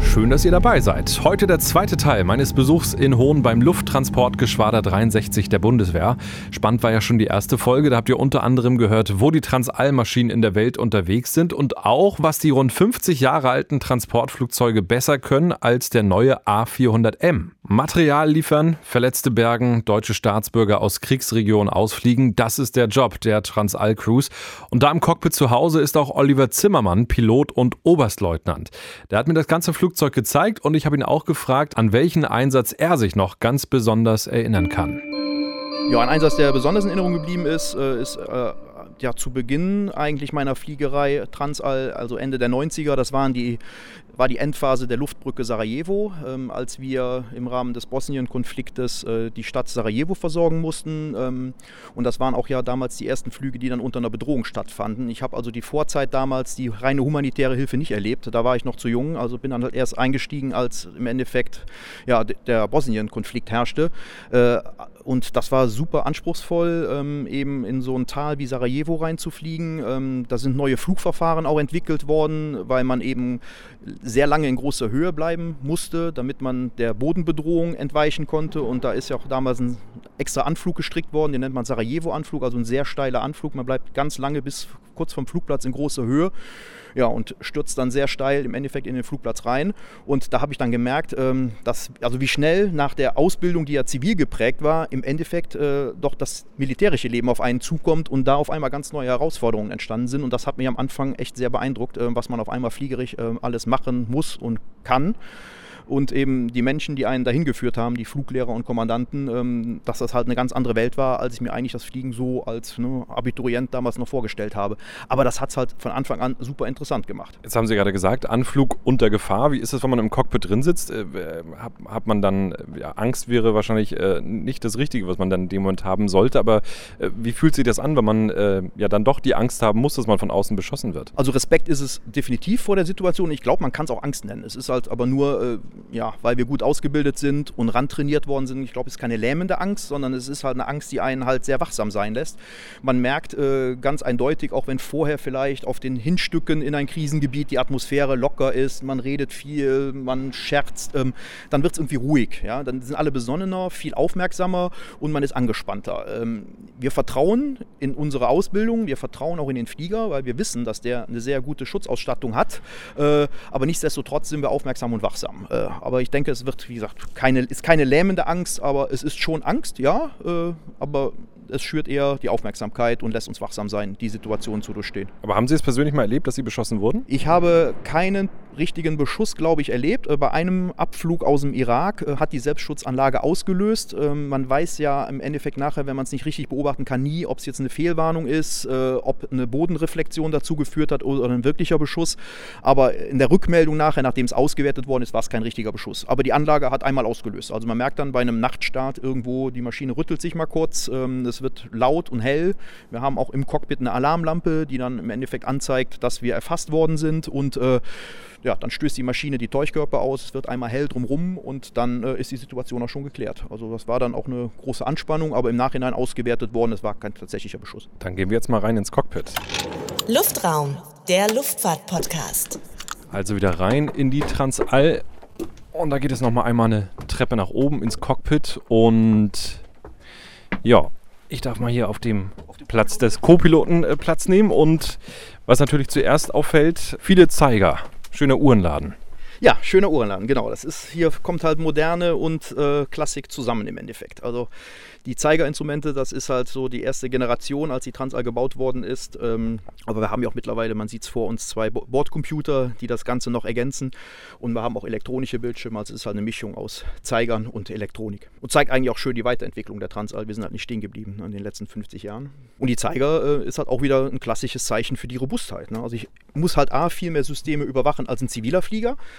Schön, dass ihr dabei seid. Heute der zweite Teil meines Besuchs in Hohn beim Lufttransportgeschwader 63 der Bundeswehr. Spannend war ja schon die erste Folge. Da habt ihr unter anderem gehört, wo die Transallmaschinen in der Welt unterwegs sind und auch, was die rund 50 Jahre alten Transportflugzeuge besser können als der neue A400M. Material liefern, Verletzte bergen, deutsche Staatsbürger aus Kriegsregionen ausfliegen, das ist der Job der Transall-Crews. Und da im Cockpit zu Hause ist auch Oliver Zimmermann, Pilot und Oberstleutnant. Der hat mir das ganze Flugzeug gezeigt und ich habe ihn auch gefragt, an welchen Einsatz er sich noch ganz besonders erinnern kann. Ja, ein Einsatz, der besonders in Erinnerung geblieben ist, äh, ist äh, ja zu Beginn eigentlich meiner Fliegerei Transall, also Ende der 90er. Das waren die, war die Endphase der Luftbrücke Sarajevo, ähm, als wir im Rahmen des Bosnien-Konfliktes äh, die Stadt Sarajevo versorgen mussten. Ähm, und das waren auch ja damals die ersten Flüge, die dann unter einer Bedrohung stattfanden. Ich habe also die Vorzeit damals, die reine humanitäre Hilfe nicht erlebt. Da war ich noch zu jung, also bin dann halt erst eingestiegen, als im Endeffekt ja, der Bosnien-Konflikt herrschte. Äh, und das war super anspruchsvoll, ähm, eben in so ein Tal wie Sarajevo reinzufliegen. Da sind neue Flugverfahren auch entwickelt worden, weil man eben sehr lange in großer Höhe bleiben musste, damit man der Bodenbedrohung entweichen konnte. Und da ist ja auch damals ein extra Anflug gestrickt worden, den nennt man Sarajevo-Anflug, also ein sehr steiler Anflug. Man bleibt ganz lange bis kurz vom Flugplatz in großer Höhe ja, und stürzt dann sehr steil im Endeffekt in den Flugplatz rein. Und da habe ich dann gemerkt, ähm, dass, also wie schnell nach der Ausbildung, die ja zivil geprägt war, im Endeffekt äh, doch das militärische Leben auf einen zukommt und da auf einmal ganz neue Herausforderungen entstanden sind. Und das hat mich am Anfang echt sehr beeindruckt, äh, was man auf einmal fliegerisch äh, alles machen muss und kann und eben die Menschen, die einen dahin geführt haben, die Fluglehrer und Kommandanten, ähm, dass das halt eine ganz andere Welt war, als ich mir eigentlich das Fliegen so als ne, Abiturient damals noch vorgestellt habe. Aber das hat es halt von Anfang an super interessant gemacht. Jetzt haben Sie gerade gesagt, Anflug unter Gefahr. Wie ist es, wenn man im Cockpit drin sitzt? Äh, hat, hat, man dann, ja, Angst wäre wahrscheinlich äh, nicht das Richtige, was man dann in dem Moment haben sollte, aber äh, wie fühlt sich das an, wenn man äh, ja dann doch die Angst haben muss, dass man von außen beschossen wird? Also Respekt ist es definitiv vor der Situation. Ich glaube, man kann es auch Angst nennen. Es ist halt aber nur äh, ja, weil wir gut ausgebildet sind und rantrainiert worden sind. Ich glaube, es ist keine lähmende Angst, sondern es ist halt eine Angst, die einen halt sehr wachsam sein lässt. Man merkt äh, ganz eindeutig, auch wenn vorher vielleicht auf den Hinstücken in ein Krisengebiet die Atmosphäre locker ist, man redet viel, man scherzt, ähm, dann wird es irgendwie ruhig. Ja? Dann sind alle besonnener, viel aufmerksamer und man ist angespannter. Ähm, wir vertrauen in unsere Ausbildung, wir vertrauen auch in den Flieger, weil wir wissen, dass der eine sehr gute Schutzausstattung hat. Äh, aber nichtsdestotrotz sind wir aufmerksam und wachsam. Äh, aber ich denke, es wird, wie gesagt, keine, ist keine lähmende Angst, aber es ist schon Angst, ja. Äh, aber es schürt eher die Aufmerksamkeit und lässt uns wachsam sein, die Situation zu durchstehen. Aber haben Sie es persönlich mal erlebt, dass Sie beschossen wurden? Ich habe keinen richtigen Beschuss, glaube ich, erlebt. Äh, bei einem Abflug aus dem Irak äh, hat die Selbstschutzanlage ausgelöst. Ähm, man weiß ja im Endeffekt nachher, wenn man es nicht richtig beobachten kann, nie, ob es jetzt eine Fehlwarnung ist, äh, ob eine Bodenreflexion dazu geführt hat oder ein wirklicher Beschuss. Aber in der Rückmeldung nachher, nachdem es ausgewertet worden ist, war es kein richtiger Beschuss. Aber die Anlage hat einmal ausgelöst. Also man merkt dann bei einem Nachtstart irgendwo, die Maschine rüttelt sich mal kurz, ähm, es wird laut und hell. Wir haben auch im Cockpit eine Alarmlampe, die dann im Endeffekt anzeigt, dass wir erfasst worden sind und ja, dann stößt die Maschine die Täuschkörper aus, es wird einmal hell drumrum und dann äh, ist die Situation auch schon geklärt. Also das war dann auch eine große Anspannung, aber im Nachhinein ausgewertet worden, es war kein tatsächlicher Beschuss. Dann gehen wir jetzt mal rein ins Cockpit. Luftraum, der Luftfahrt-Podcast. Also wieder rein in die Transall und da geht es nochmal einmal eine Treppe nach oben ins Cockpit und ja, ich darf mal hier auf dem Platz des Co-Piloten äh, Platz nehmen und was natürlich zuerst auffällt, viele Zeiger schöner Uhrenladen. Ja, schöner Uhrenladen, genau. Das ist hier kommt halt Moderne und äh, Klassik zusammen im Endeffekt. Also die Zeigerinstrumente, das ist halt so die erste Generation, als die Transall gebaut worden ist. Ähm, aber wir haben ja auch mittlerweile, man sieht es vor uns, zwei Bordcomputer, die das Ganze noch ergänzen. Und wir haben auch elektronische Bildschirme, also es ist halt eine Mischung aus Zeigern und Elektronik. Und zeigt eigentlich auch schön die Weiterentwicklung der Transall. Wir sind halt nicht stehen geblieben in den letzten 50 Jahren. Und die Zeiger äh, ist halt auch wieder ein klassisches Zeichen für die Robustheit. Ne? Also ich muss halt A, viel mehr Systeme überwachen als ein ziviler Flieger.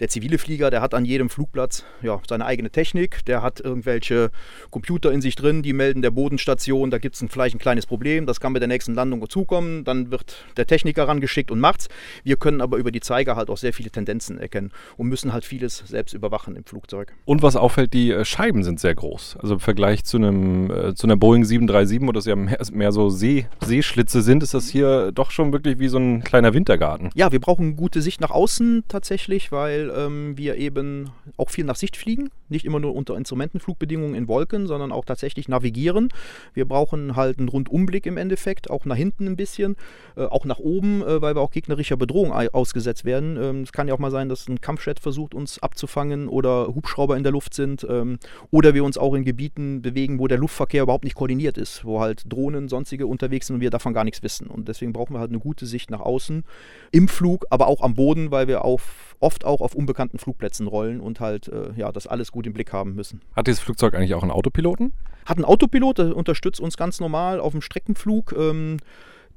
Der zivile Flieger, der hat an jedem Flugplatz ja, seine eigene Technik, der hat irgendwelche Computer in sich drin, die melden der Bodenstation, da gibt es vielleicht ein kleines Problem, das kann bei der nächsten Landung dazukommen, dann wird der Techniker rangeschickt und macht's. Wir können aber über die Zeiger halt auch sehr viele Tendenzen erkennen und müssen halt vieles selbst überwachen im Flugzeug. Und was auffällt, die äh, Scheiben sind sehr groß. Also im Vergleich zu einem äh, zu einer Boeing 737, wo das ja mehr, mehr so See, Seeschlitze sind, ist das hier doch schon wirklich wie so ein kleiner Wintergarten. Ja, wir brauchen gute Sicht nach außen tatsächlich, weil ähm, wir eben auch viel nach Sicht fliegen. Nicht immer nur unter Instrumentenflugbedingungen in Wolken, sondern auch tatsächlich navigieren. Wir brauchen halt einen Rundumblick im Endeffekt, auch nach hinten ein bisschen, äh, auch nach oben, äh, weil wir auch gegnerischer Bedrohung ausgesetzt werden. Ähm, es kann ja auch mal sein, dass ein Kampfjet versucht, uns abzufangen oder Hubschrauber in der Luft sind ähm, oder wir uns auch in Gebieten bewegen, wo der Luftverkehr überhaupt nicht koordiniert ist, wo halt Drohnen, sonstige unterwegs sind und wir davon gar nichts wissen. Und deswegen brauchen wir halt eine gute Sicht nach außen im Flug, aber auch am Boden, weil wir auf, oft auch auf unbekannten Flugplätzen rollen und halt äh, ja, das alles gut im Blick haben müssen. Hat dieses Flugzeug eigentlich auch einen Autopiloten? Hat einen Autopilot, der unterstützt uns ganz normal auf dem Streckenflug. Ähm,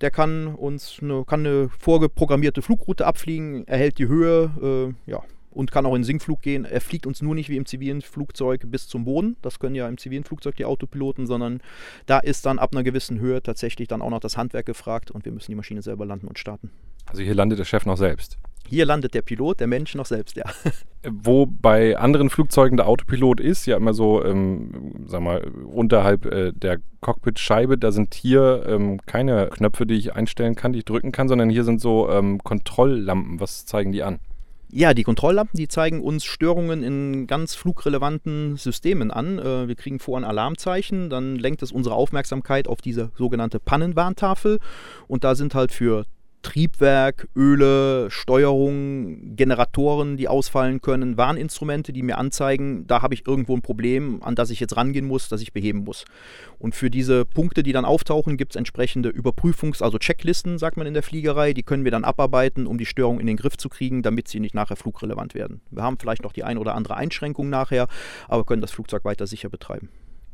der kann uns eine, kann eine vorgeprogrammierte Flugroute abfliegen, erhält die Höhe, äh, ja, und kann auch in Sinkflug gehen. Er fliegt uns nur nicht wie im zivilen Flugzeug bis zum Boden. Das können ja im zivilen Flugzeug die Autopiloten, sondern da ist dann ab einer gewissen Höhe tatsächlich dann auch noch das Handwerk gefragt und wir müssen die Maschine selber landen und starten. Also hier landet der Chef noch selbst. Hier landet der Pilot, der Mensch noch selbst, ja. Wo bei anderen Flugzeugen der Autopilot ist, ja immer so, ähm, sag mal, unterhalb äh, der Cockpitscheibe, da sind hier ähm, keine Knöpfe, die ich einstellen kann, die ich drücken kann, sondern hier sind so ähm, Kontrolllampen. Was zeigen die an? Ja, die Kontrolllampen, die zeigen uns Störungen in ganz flugrelevanten Systemen an. Äh, wir kriegen vor ein Alarmzeichen, dann lenkt es unsere Aufmerksamkeit auf diese sogenannte Pannenwarntafel und da sind halt für Triebwerk, Öle, Steuerung, Generatoren, die ausfallen können, Warninstrumente, die mir anzeigen, da habe ich irgendwo ein Problem, an das ich jetzt rangehen muss, das ich beheben muss. Und für diese Punkte, die dann auftauchen, gibt es entsprechende Überprüfungs-, also Checklisten, sagt man in der Fliegerei, die können wir dann abarbeiten, um die Störung in den Griff zu kriegen, damit sie nicht nachher flugrelevant werden. Wir haben vielleicht noch die ein oder andere Einschränkung nachher, aber können das Flugzeug weiter sicher betreiben.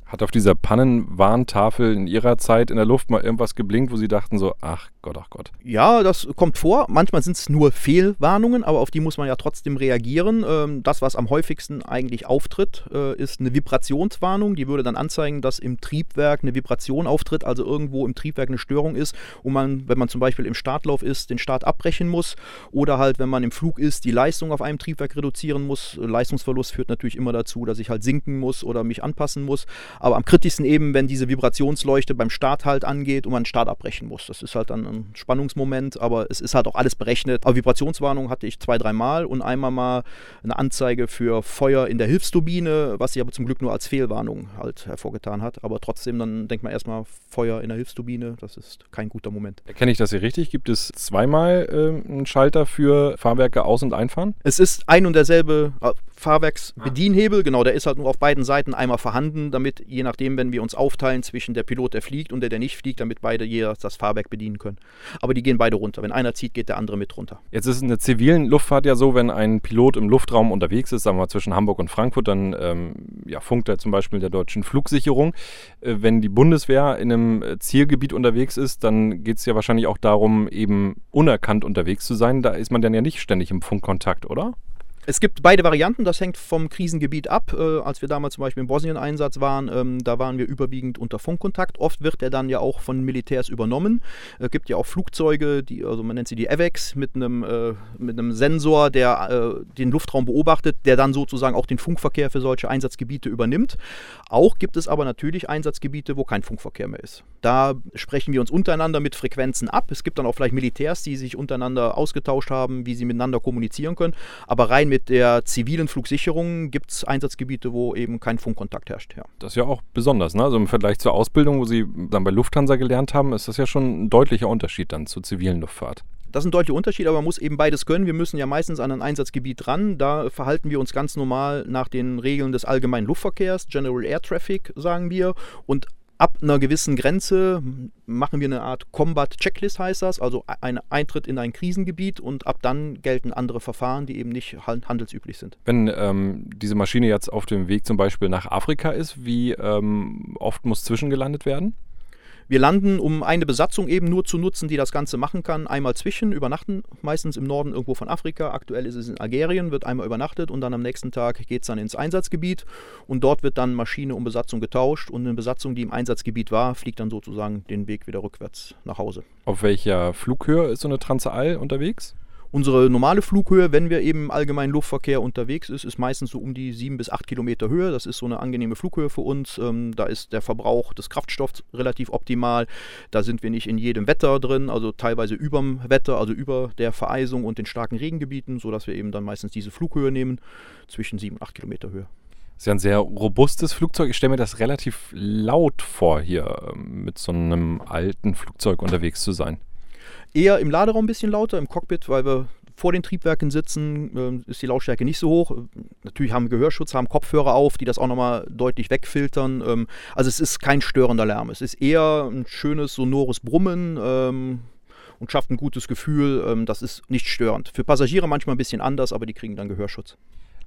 Hat auf dieser Pannenwarntafel in Ihrer Zeit in der Luft mal irgendwas geblinkt, wo Sie dachten so, ach Gott, ach Gott? Ja, das kommt vor. Manchmal sind es nur Fehlwarnungen, aber auf die muss man ja trotzdem reagieren. Ähm, das, was am häufigsten eigentlich auftritt, äh, ist eine Vibrationswarnung. Die würde dann anzeigen, dass im Triebwerk eine Vibration auftritt, also irgendwo im Triebwerk eine Störung ist und man, wenn man zum Beispiel im Startlauf ist, den Start abbrechen muss oder halt, wenn man im Flug ist, die Leistung auf einem Triebwerk reduzieren muss. Leistungsverlust führt natürlich immer dazu, dass ich halt sinken muss oder mich anpassen muss. Aber am kritischsten eben, wenn diese Vibrationsleuchte beim Start halt angeht und man den Start abbrechen muss. Das ist halt dann ein Spannungsmoment, aber es ist halt auch alles berechnet. Aber Vibrationswarnung hatte ich zwei, dreimal und einmal mal eine Anzeige für Feuer in der Hilfsturbine, was sich aber zum Glück nur als Fehlwarnung halt hervorgetan hat. Aber trotzdem, dann denkt man erstmal Feuer in der Hilfsturbine, das ist kein guter Moment. Erkenne ich das hier richtig? Gibt es zweimal äh, einen Schalter für Fahrwerke aus- und einfahren? Es ist ein und derselbe äh, Fahrwerksbedienhebel, genau, der ist halt nur auf beiden Seiten einmal vorhanden, damit je nachdem, wenn wir uns aufteilen zwischen der Pilot, der fliegt und der, der nicht fliegt, damit beide jeder das Fahrwerk bedienen können. Aber die gehen beide runter. Wenn einer zieht, geht der andere mit runter. Jetzt ist es in der zivilen Luftfahrt ja so, wenn ein Pilot im Luftraum unterwegs ist, sagen wir mal zwischen Hamburg und Frankfurt, dann ähm, ja, funkt er zum Beispiel der deutschen Flugsicherung. Äh, wenn die Bundeswehr in einem äh, Zielgebiet unterwegs ist, dann geht es ja wahrscheinlich auch darum, eben unerkannt unterwegs zu sein. Da ist man dann ja nicht ständig im Funkkontakt, oder? Es gibt beide Varianten, das hängt vom Krisengebiet ab. Äh, als wir damals zum Beispiel im Bosnien-Einsatz waren, ähm, da waren wir überwiegend unter Funkkontakt. Oft wird der dann ja auch von Militärs übernommen. Es gibt ja auch Flugzeuge, die, also man nennt sie die AVEX, mit einem, äh, mit einem Sensor, der äh, den Luftraum beobachtet, der dann sozusagen auch den Funkverkehr für solche Einsatzgebiete übernimmt. Auch gibt es aber natürlich Einsatzgebiete, wo kein Funkverkehr mehr ist. Da sprechen wir uns untereinander mit Frequenzen ab. Es gibt dann auch vielleicht Militärs, die sich untereinander ausgetauscht haben, wie sie miteinander kommunizieren können. Aber rein mit mit der zivilen Flugsicherung gibt es Einsatzgebiete, wo eben kein Funkkontakt herrscht. Ja. Das ist ja auch besonders. Ne? Also im Vergleich zur Ausbildung, wo Sie dann bei Lufthansa gelernt haben, ist das ja schon ein deutlicher Unterschied dann zur zivilen Luftfahrt. Das ist ein deutlicher Unterschied, aber man muss eben beides können. Wir müssen ja meistens an ein Einsatzgebiet ran. Da verhalten wir uns ganz normal nach den Regeln des allgemeinen Luftverkehrs, General Air Traffic, sagen wir. Und ab einer gewissen Grenze machen wir eine Art Combat-Checklist, heißt das, also ein Eintritt in ein Krisengebiet und ab dann gelten andere Verfahren, die eben nicht handelsüblich sind. Wenn ähm, diese Maschine jetzt auf dem Weg zum Beispiel nach Afrika ist, wie ähm, oft muss zwischengelandet werden? Wir landen, um eine Besatzung eben nur zu nutzen, die das Ganze machen kann. Einmal zwischen, übernachten, meistens im Norden irgendwo von Afrika. Aktuell ist es in Algerien, wird einmal übernachtet und dann am nächsten Tag geht es dann ins Einsatzgebiet. Und dort wird dann Maschine und Besatzung getauscht. Und eine Besatzung, die im Einsatzgebiet war, fliegt dann sozusagen den Weg wieder rückwärts nach Hause. Auf welcher Flughöhe ist so eine Transall unterwegs? Unsere normale Flughöhe, wenn wir eben im allgemeinen Luftverkehr unterwegs ist, ist meistens so um die sieben bis acht Kilometer Höhe. Das ist so eine angenehme Flughöhe für uns. Ähm, da ist der Verbrauch des Kraftstoffs relativ optimal. Da sind wir nicht in jedem Wetter drin, also teilweise überm Wetter, also über der Vereisung und den starken Regengebieten, sodass wir eben dann meistens diese Flughöhe nehmen, zwischen sieben und acht Kilometer Höhe. Das ist ja ein sehr robustes Flugzeug. Ich stelle mir das relativ laut vor, hier ähm, mit so einem alten Flugzeug unterwegs zu sein. Eher im Laderaum ein bisschen lauter, im Cockpit, weil wir vor den Triebwerken sitzen, äh, ist die Lautstärke nicht so hoch. Natürlich haben wir Gehörschutz, haben Kopfhörer auf, die das auch nochmal deutlich wegfiltern. Ähm, also es ist kein störender Lärm. Es ist eher ein schönes, sonores Brummen ähm, und schafft ein gutes Gefühl. Ähm, das ist nicht störend. Für Passagiere manchmal ein bisschen anders, aber die kriegen dann Gehörschutz.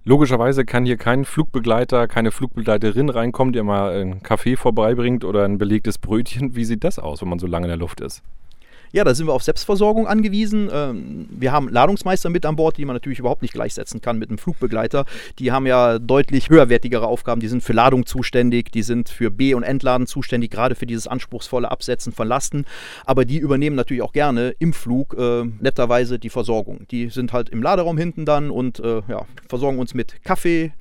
Logischerweise kann hier kein Flugbegleiter, keine Flugbegleiterin reinkommen, die mal einen Kaffee vorbeibringt oder ein belegtes Brötchen. Wie sieht das aus, wenn man so lange in der Luft ist? Ja, da sind wir auf Selbstversorgung angewiesen. Ähm, wir haben Ladungsmeister mit an Bord, die man natürlich überhaupt nicht gleichsetzen kann mit einem Flugbegleiter. Die haben ja deutlich höherwertigere Aufgaben. Die sind für Ladung zuständig, die sind für B- und Entladen zuständig, gerade für dieses anspruchsvolle Absetzen von Lasten. Aber die übernehmen natürlich auch gerne im Flug äh, netterweise die Versorgung. Die sind halt im Laderaum hinten dann und äh, ja, versorgen uns mit Kaffee,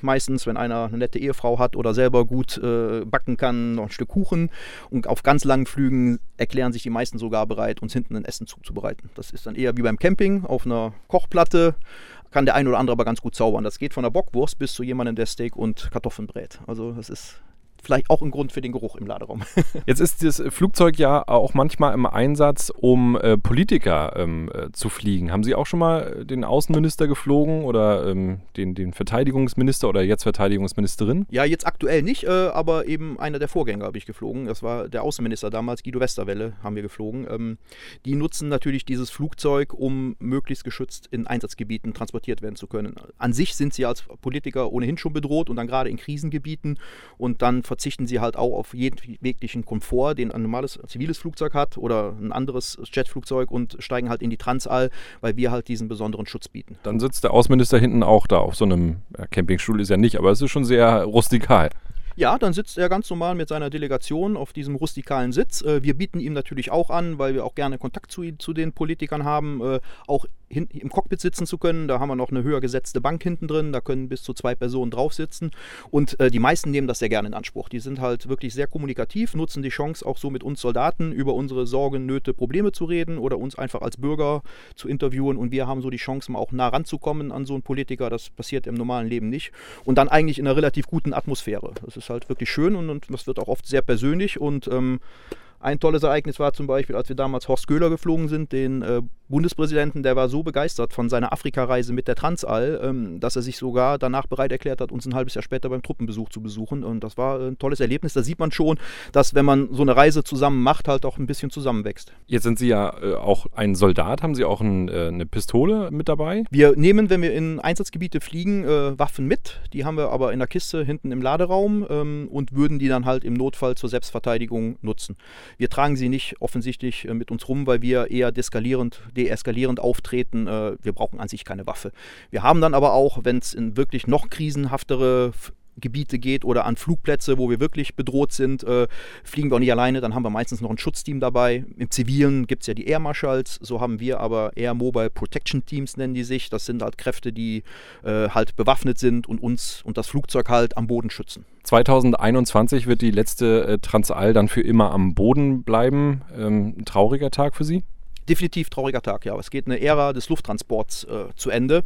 meistens, wenn einer eine nette Ehefrau hat oder selber gut äh, backen kann, noch ein Stück Kuchen. Und auf ganz langen Flügen erklären sich die meisten sogar bereit, uns hinten ein Essen zuzubereiten. Das ist dann eher wie beim Camping auf einer Kochplatte. Kann der ein oder andere aber ganz gut zaubern. Das geht von der Bockwurst bis zu jemandem, der Steak und Kartoffeln brät. Also das ist vielleicht auch ein Grund für den Geruch im Laderaum. Jetzt ist das Flugzeug ja auch manchmal im Einsatz, um äh, Politiker ähm, äh, zu fliegen. Haben Sie auch schon mal den Außenminister geflogen oder ähm, den, den Verteidigungsminister oder jetzt Verteidigungsministerin? Ja, jetzt aktuell nicht, äh, aber eben einer der Vorgänger habe ich geflogen. Das war der Außenminister damals, Guido Westerwelle, haben wir geflogen. Ähm, die nutzen natürlich dieses Flugzeug, um möglichst geschützt in Einsatzgebieten transportiert werden zu können. An sich sind sie als Politiker ohnehin schon bedroht und dann gerade in Krisengebieten und dann verzichten sie halt auch auf jeden jeglichen Komfort, den ein normales ziviles Flugzeug hat oder ein anderes Jetflugzeug und steigen halt in die Transall, weil wir halt diesen besonderen Schutz bieten. Dann sitzt der Außenminister hinten auch da auf so einem Campingstuhl, ist ja nicht, aber es ist schon sehr rustikal. Ja, dann sitzt er ganz normal mit seiner Delegation auf diesem rustikalen Sitz. Äh, wir bieten ihm natürlich auch an, weil wir auch gerne Kontakt zu, zu den Politikern haben, äh, auch hin, im Cockpit sitzen zu können. Da haben wir noch eine höher gesetzte Bank hinten drin, da können bis zu zwei Personen drauf sitzen. Und äh, die meisten nehmen das sehr gerne in Anspruch. Die sind halt wirklich sehr kommunikativ, nutzen die Chance, auch so mit uns Soldaten über unsere Sorgen, Nöte, Probleme zu reden oder uns einfach als Bürger zu interviewen. Und wir haben so die Chance, mal auch nah ranzukommen an so einen Politiker. Das passiert im normalen Leben nicht. Und dann eigentlich in einer relativ guten Atmosphäre. Das ist halt wirklich schön und, und das wird auch oft sehr persönlich und ähm, ein tolles Ereignis war zum Beispiel, als wir damals Horst Köhler geflogen sind, den äh, Bundespräsidenten, der war so begeistert von seiner Afrikareise mit der Transall, ähm, dass er sich sogar danach bereit erklärt hat, uns ein halbes Jahr später beim Truppenbesuch zu besuchen. Und das war ein tolles Erlebnis. Da sieht man schon, dass wenn man so eine Reise zusammen macht, halt auch ein bisschen zusammenwächst. Jetzt sind Sie ja äh, auch ein Soldat. Haben Sie auch ein, äh, eine Pistole mit dabei? Wir nehmen, wenn wir in Einsatzgebiete fliegen, äh, Waffen mit. Die haben wir aber in der Kiste hinten im Laderaum ähm, und würden die dann halt im Notfall zur Selbstverteidigung nutzen. Wir tragen sie nicht offensichtlich äh, mit uns rum, weil wir eher deskalierend, deeskalierend auftreten. Äh, wir brauchen an sich keine Waffe. Wir haben dann aber auch, wenn es in wirklich noch krisenhaftere Gebiete geht oder an Flugplätze, wo wir wirklich bedroht sind, äh, fliegen wir auch nicht alleine, dann haben wir meistens noch ein Schutzteam dabei. Im Zivilen gibt es ja die Air Marshals, so haben wir aber Air Mobile Protection Teams nennen die sich. Das sind halt Kräfte, die äh, halt bewaffnet sind und uns und das Flugzeug halt am Boden schützen. 2021 wird die letzte äh, Transall dann für immer am Boden bleiben. Ähm, ein trauriger Tag für Sie? Definitiv trauriger Tag, ja. Es geht eine Ära des Lufttransports äh, zu Ende.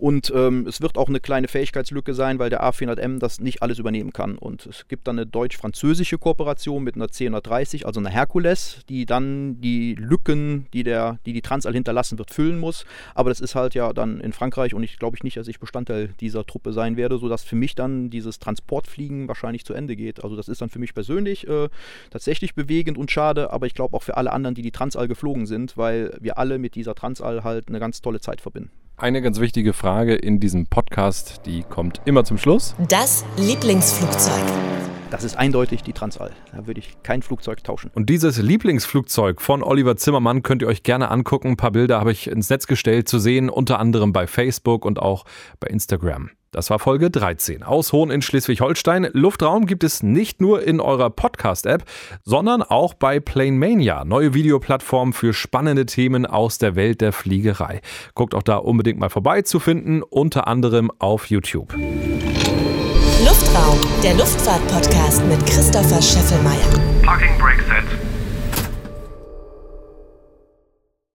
Und ähm, es wird auch eine kleine Fähigkeitslücke sein, weil der A400M das nicht alles übernehmen kann. Und es gibt dann eine deutsch-französische Kooperation mit einer C130, also einer Herkules, die dann die Lücken, die der, die, die Transall hinterlassen wird, füllen muss. Aber das ist halt ja dann in Frankreich und ich glaube ich nicht, dass ich Bestandteil dieser Truppe sein werde, sodass für mich dann dieses Transportfliegen wahrscheinlich zu Ende geht. Also das ist dann für mich persönlich äh, tatsächlich bewegend und schade, aber ich glaube auch für alle anderen, die die Transall geflogen sind, weil wir alle mit dieser Transall halt eine ganz tolle Zeit verbinden. Eine ganz wichtige Frage in diesem Podcast, die kommt immer zum Schluss. Das Lieblingsflugzeug. das ist eindeutig die Transall. Da würde ich kein Flugzeug tauschen. Und dieses Lieblingsflugzeug von Oliver Zimmermann könnt ihr euch gerne angucken. Ein paar Bilder habe ich ins Netz gestellt zu sehen, unter anderem bei Facebook und auch bei Instagram. Das war Folge 13 aus Hohn in Schleswig-Holstein. Luftraum gibt es nicht nur in eurer Podcast-App, sondern auch bei Plane Mania, neue Videoplattform für spannende Themen aus der Welt der Fliegerei. Guckt auch da unbedingt mal vorbei zu finden, unter anderem auf YouTube. Luftraum, der Luftfahrt-Podcast mit Christopher Scheffelmeier. Parking Brake Set.